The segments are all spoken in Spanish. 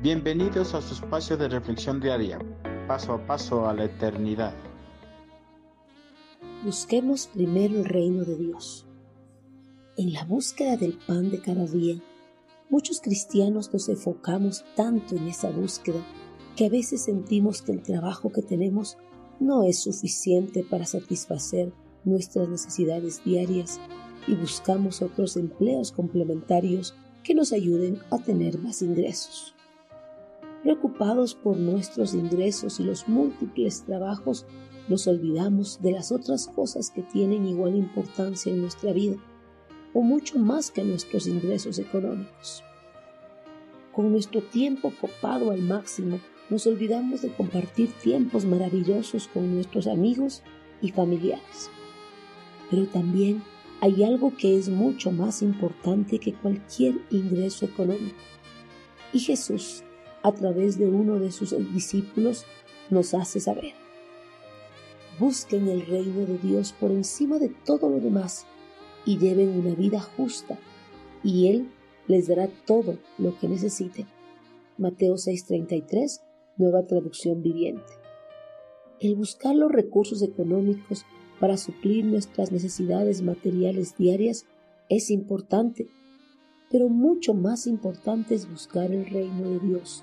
Bienvenidos a su espacio de reflexión diaria, paso a paso a la eternidad. Busquemos primero el reino de Dios. En la búsqueda del pan de cada día, muchos cristianos nos enfocamos tanto en esa búsqueda que a veces sentimos que el trabajo que tenemos no es suficiente para satisfacer nuestras necesidades diarias y buscamos otros empleos complementarios que nos ayuden a tener más ingresos. Preocupados por nuestros ingresos y los múltiples trabajos, nos olvidamos de las otras cosas que tienen igual importancia en nuestra vida, o mucho más que nuestros ingresos económicos. Con nuestro tiempo copado al máximo, nos olvidamos de compartir tiempos maravillosos con nuestros amigos y familiares. Pero también hay algo que es mucho más importante que cualquier ingreso económico. Y Jesús a través de uno de sus discípulos, nos hace saber. Busquen el reino de Dios por encima de todo lo demás y lleven una vida justa, y Él les dará todo lo que necesiten. Mateo 6:33, nueva traducción viviente. El buscar los recursos económicos para suplir nuestras necesidades materiales diarias es importante, pero mucho más importante es buscar el reino de Dios,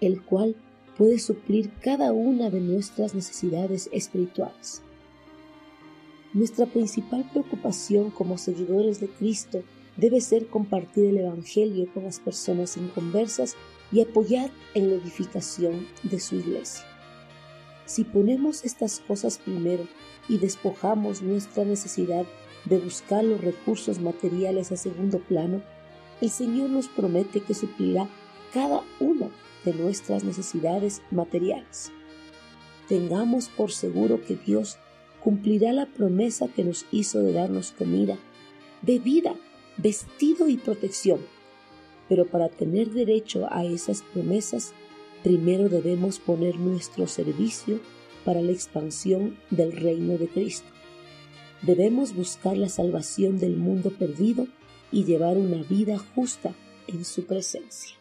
el cual puede suplir cada una de nuestras necesidades espirituales. Nuestra principal preocupación como seguidores de Cristo debe ser compartir el Evangelio con las personas inconversas y apoyar en la edificación de su iglesia. Si ponemos estas cosas primero y despojamos nuestra necesidad de buscar los recursos materiales a segundo plano, el Señor nos promete que suplirá cada una de nuestras necesidades materiales. Tengamos por seguro que Dios cumplirá la promesa que nos hizo de darnos comida, bebida, vestido y protección. Pero para tener derecho a esas promesas, primero debemos poner nuestro servicio para la expansión del reino de Cristo. Debemos buscar la salvación del mundo perdido y llevar una vida justa en su presencia.